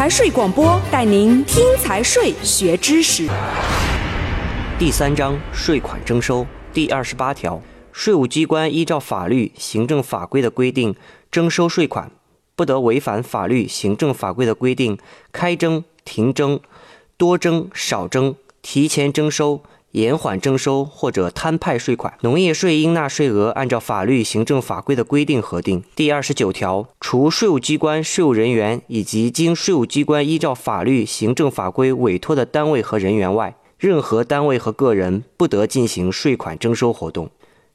财税广播带您听财税学知识。第三章税款征收第二十八条，税务机关依照法律、行政法规的规定征收税款，不得违反法律、行政法规的规定开征、停征、多征、少征、提前征收。延缓征收或者摊派税款，农业税应纳税额按照法律、行政法规的规定核定。第二十九条，除税务机关、税务人员以及经税务机关依照法律、行政法规委托的单位和人员外，任何单位和个人不得进行税款征收活动。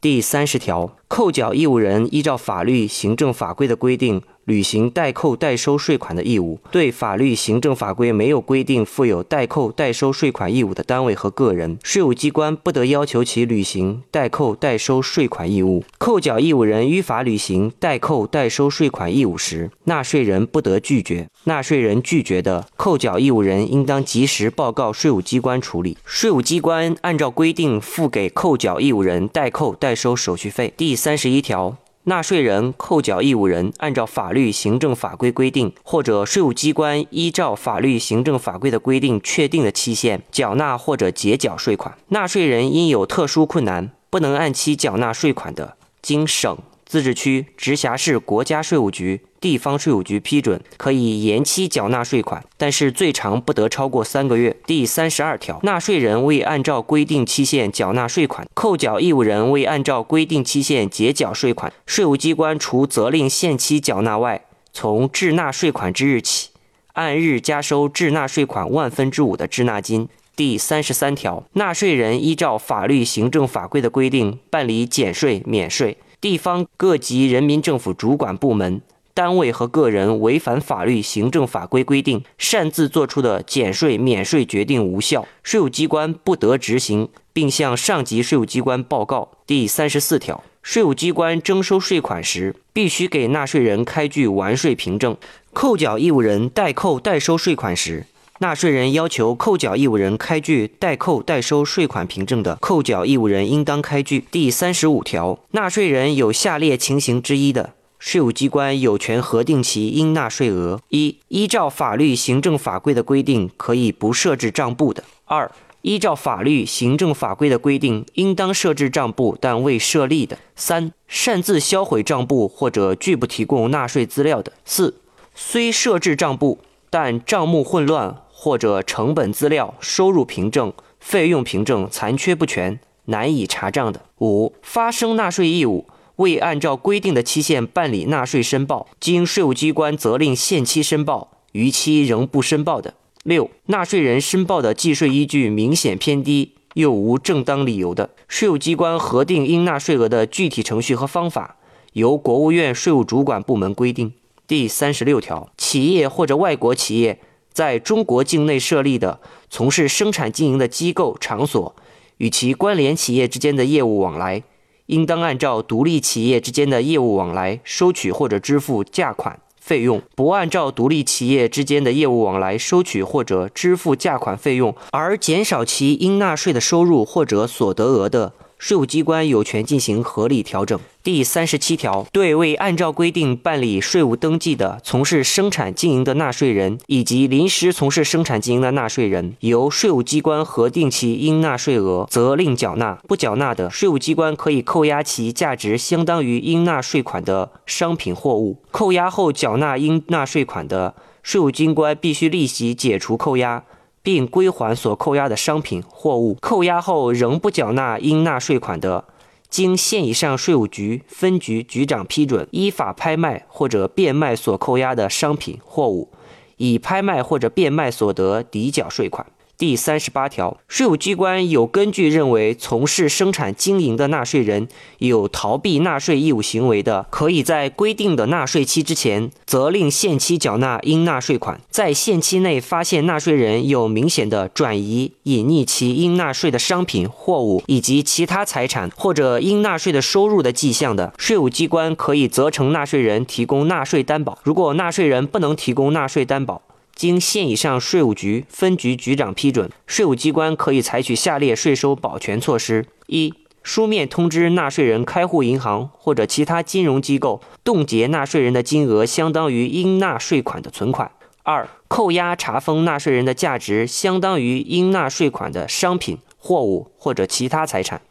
第三十条，扣缴义务人依照法律、行政法规的规定。履行代扣代收税款的义务，对法律、行政法规没有规定负有代扣代收税款义务的单位和个人，税务机关不得要求其履行代扣代收税款义务。扣缴义务人依法履行代扣代收税款义务时，纳税人不得拒绝。纳税人拒绝的，扣缴义务人应当及时报告税务机关处理。税务机关按照规定付给扣缴义务人代扣代收手续费。第三十一条。纳税人、扣缴义务人按照法律、行政法规规定，或者税务机关依照法律、行政法规的规定确定的期限缴纳或者结缴税款。纳税人因有特殊困难不能按期缴纳税款的，经省。自治区、直辖市国家税务局、地方税务局批准，可以延期缴纳税款，但是最长不得超过三个月。第三十二条，纳税人未按照规定期限缴纳税款，扣缴义务人未按照规定期限结缴税款，税务机关除责令限期缴纳外，从滞纳税款之日起，按日加收滞纳税款万分之五的滞纳金。第三十三条，纳税人依照法律、行政法规的规定办理减税、免税。地方各级人民政府主管部门、单位和个人违反法律、行政法规规定，擅自作出的减税、免税决定无效，税务机关不得执行，并向上级税务机关报告。第三十四条，税务机关征收税款时，必须给纳税人开具完税凭证。扣缴义务人代扣代收税款时，纳税人要求扣缴义务人开具代扣代收税款凭证的，扣缴义务人应当开具。第三十五条，纳税人有下列情形之一的，税务机关有权核定其应纳税额：一、依照法律、行政法规的规定，可以不设置账簿的；二、依照法律、行政法规的规定，应当设置账簿但未设立的；三、擅自销毁账簿或者拒不提供纳税资料的；四、虽设置账簿，但账目混乱。或者成本资料、收入凭证、费用凭证残缺不全，难以查账的；五、发生纳税义务未按照规定的期限办理纳税申报，经税务机关责令限期申报，逾期仍不申报的；六、纳税人申报的计税依据明显偏低，又无正当理由的，税务机关核定应纳税额的具体程序和方法，由国务院税务主管部门规定。第三十六条，企业或者外国企业。在中国境内设立的从事生产经营的机构场所，与其关联企业之间的业务往来，应当按照独立企业之间的业务往来收取或者支付价款费用；不按照独立企业之间的业务往来收取或者支付价款费用而减少其应纳税的收入或者所得额的，税务机关有权进行合理调整。第三十七条，对未按照规定办理税务登记的从事生产经营的纳税人，以及临时从事生产经营的纳税人，由税务机关核定其应纳税额，责令缴纳；不缴纳的，税务机关可以扣押其价值相当于应纳税款的商品货物。扣押后缴纳应纳税款的，税务机关必须立即解除扣押，并归还所扣押的商品货物。扣押后仍不缴纳应纳税款的，经县以上税务局分局局长批准，依法拍卖或者变卖所扣押的商品货物，以拍卖或者变卖所得抵缴税款。第三十八条，税务机关有根据认为从事生产经营的纳税人有逃避纳税义务行为的，可以在规定的纳税期之前，责令限期缴纳应纳税款。在限期内发现纳税人有明显的转移、隐匿其应纳税的商品、货物以及其他财产或者应纳税的收入的迹象的，税务机关可以责成纳税人提供纳税担保。如果纳税人不能提供纳税担保，经县以上税务局分局局长批准，税务机关可以采取下列税收保全措施：一、书面通知纳税人开户银行或者其他金融机构冻结纳税人的金额相当于应纳税款的存款；二、扣押查封纳税人的价值相当于应纳税款的商品、货物或者其他财产。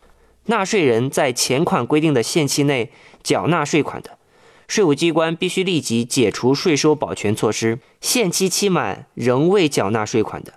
纳税人在前款规定的限期内缴纳税款的，税务机关必须立即解除税收保全措施。限期期满仍未缴纳税款的，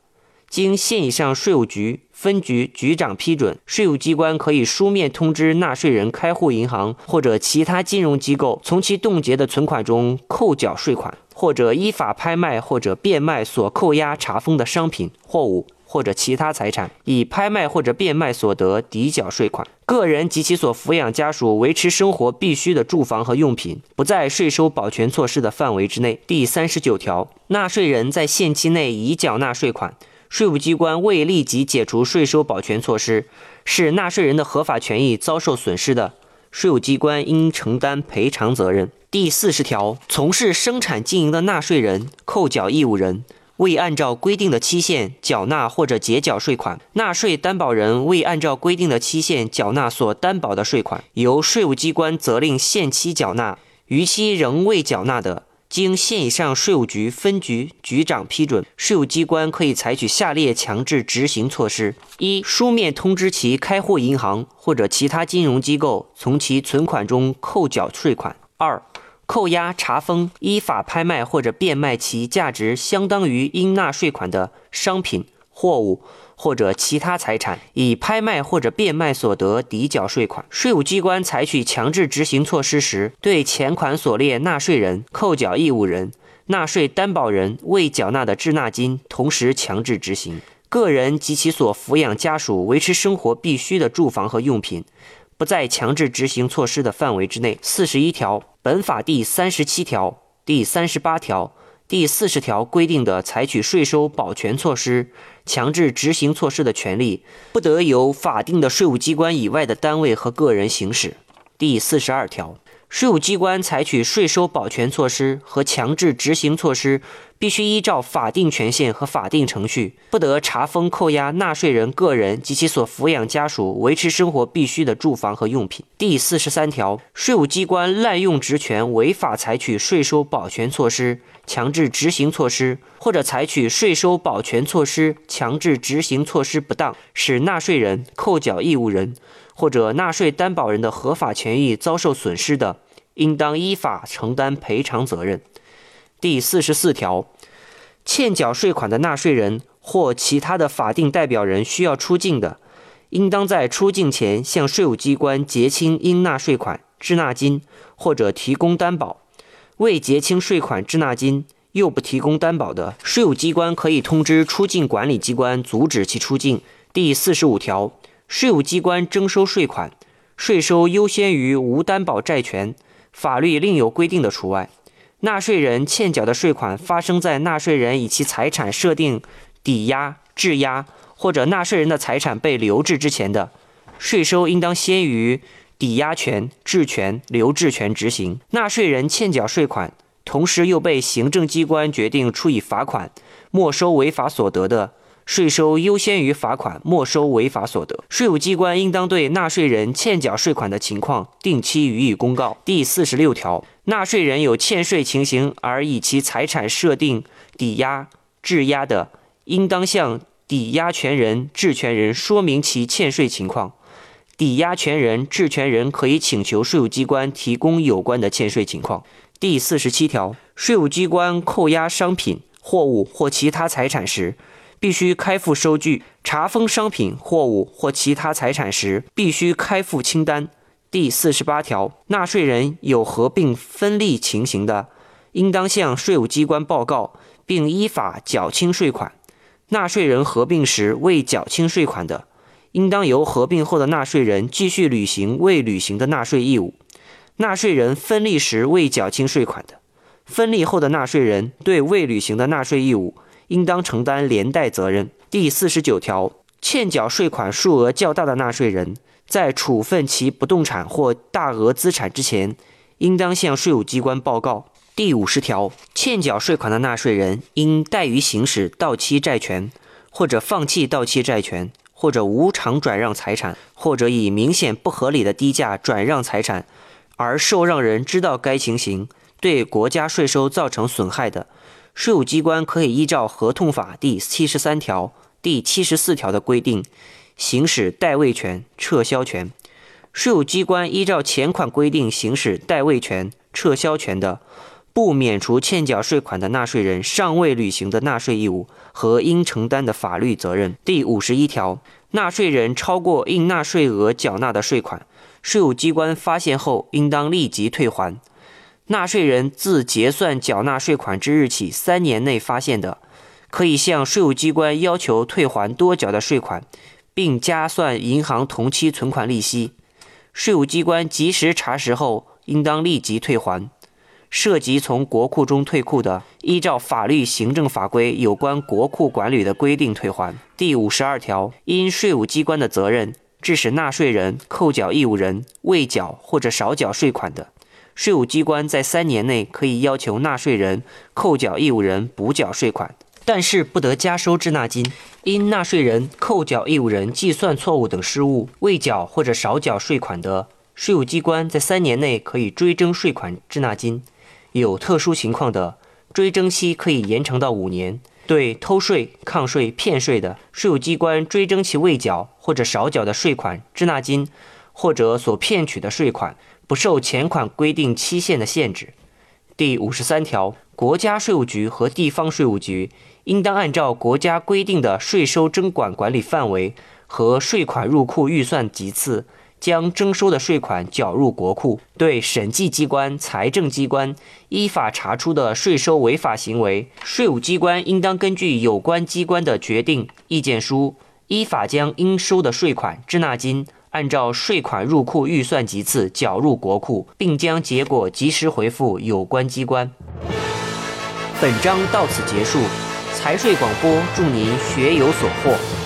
经县以上税务局、分局局长批准，税务机关可以书面通知纳税人开户银行或者其他金融机构，从其冻结的存款中扣缴税款。或者依法拍卖或者变卖所扣押查封的商品、货物或者其他财产，以拍卖或者变卖所得抵缴税款。个人及其所抚养家属维持生活必需的住房和用品，不在税收保全措施的范围之内。第三十九条，纳税人在限期内已缴纳税款，税务机关未立即解除税收保全措施，使纳税人的合法权益遭受损失的，税务机关应承担赔偿责任。第四十条，从事生产经营的纳税人、扣缴义务人未按照规定的期限缴纳或者结缴税款，纳税担保人未按照规定的期限缴纳所担保的税款，由税务机关责令限期缴纳，逾期仍未缴纳的，经县以上税务局分局局长批准，税务机关可以采取下列强制执行措施：一、书面通知其开户银行或者其他金融机构从其存款中扣缴税款；二、扣押、查封、依法拍卖或者变卖其价值相当于应纳税款的商品、货物或者其他财产，以拍卖或者变卖所得抵缴税款。税务机关采取强制执行措施时，对前款所列纳税人、扣缴义务人、纳税担保人未缴纳的滞纳金，同时强制执行。个人及其所抚养家属维持生活必需的住房和用品。不在强制执行措施的范围之内。四十一条，本法第三十七条、第三十八条、第四十条规定的采取税收保全措施、强制执行措施的权利，不得由法定的税务机关以外的单位和个人行使。第四十二条。税务机关采取税收保全措施和强制执行措施，必须依照法定权限和法定程序，不得查封、扣押纳税人个人及其所抚养家属维持生活必需的住房和用品。第四十三条，税务机关滥用职权，违法采取税收保全措施、强制执行措施，或者采取税收保全措施、强制执行措施不当，使纳税人、扣缴义务人。或者纳税担保人的合法权益遭受损失的，应当依法承担赔偿责任。第四十四条，欠缴税款的纳税人或其他的法定代表人需要出境的，应当在出境前向税务机关结清应纳税款、滞纳金，或者提供担保。未结清税款、滞纳金又不提供担保的，税务机关可以通知出境管理机关阻止其出境。第四十五条。税务机关征收税款，税收优先于无担保债权，法律另有规定的除外。纳税人欠缴的税款发生在纳税人以其财产设定抵押、质押，或者纳税人的财产被留置之前的，税收应当先于抵押权、质权、留置权执行。纳税人欠缴税款，同时又被行政机关决定处以罚款、没收违法所得的。税收优先于罚款没收违法所得，税务机关应当对纳税人欠缴税款的情况定期予以公告。第四十六条，纳税人有欠税情形而以其财产设定抵押、质押的，应当向抵押权人、质权人说明其欠税情况。抵押权人、质权人可以请求税务机关提供有关的欠税情况。第四十七条，税务机关扣押商品、货物或其他财产时，必须开付收据，查封商品、货物或其他财产时，必须开付清单。第四十八条，纳税人有合并分立情形的，应当向税务机关报告，并依法缴清税款。纳税人合并时未缴清税款的，应当由合并后的纳税人继续履行未履行的纳税义务。纳税人分立时未缴清税款的，分立后的纳税人对未履行的纳税义务。应当承担连带责任。第四十九条，欠缴税款数额较大的纳税人，在处分其不动产或大额资产之前，应当向税务机关报告。第五十条，欠缴税款的纳税人应怠于行使到期债权，或者放弃到期债权，或者无偿转让财产，或者以明显不合理的低价转让财产，而受让人知道该情形对国家税收造成损害的。税务机关可以依照《合同法》第七十三条、第七十四条的规定，行使代位权、撤销权。税务机关依照前款规定行使代位权、撤销权的，不免除欠缴税款的纳税人尚未履行的纳税义务和应承担的法律责任。第五十一条，纳税人超过应纳税额缴纳的税款，税务机关发现后，应当立即退还。纳税人自结算缴纳税款之日起三年内发现的，可以向税务机关要求退还多缴的税款，并加算银行同期存款利息。税务机关及时查实后，应当立即退还。涉及从国库中退库的，依照法律、行政法规有关国库管理的规定退还。第五十二条，因税务机关的责任致使纳税人、扣缴义务人未缴或者少缴税款的，税务机关在三年内可以要求纳税人、扣缴义务人补缴税款，但是不得加收滞纳金。因纳税人、扣缴义务人计算错误等失误未缴或者少缴税款的，税务机关在三年内可以追征税款滞纳金。有特殊情况的，追征期可以延长到五年。对偷税、抗税、骗税的，税务机关追征其未缴或者少缴的税款、滞纳金，或者所骗取的税款，不受前款规定期限的限制。第五十三条，国家税务局和地方税务局应当按照国家规定的税收征管管理范围和税款入库预算级次。将征收的税款缴入国库。对审计机关、财政机关依法查出的税收违法行为，税务机关应当根据有关机关的决定、意见书，依法将应收的税款、滞纳金按照税款入库预算级次缴入国库，并将结果及时回复有关机关。本章到此结束。财税广播，祝您学有所获。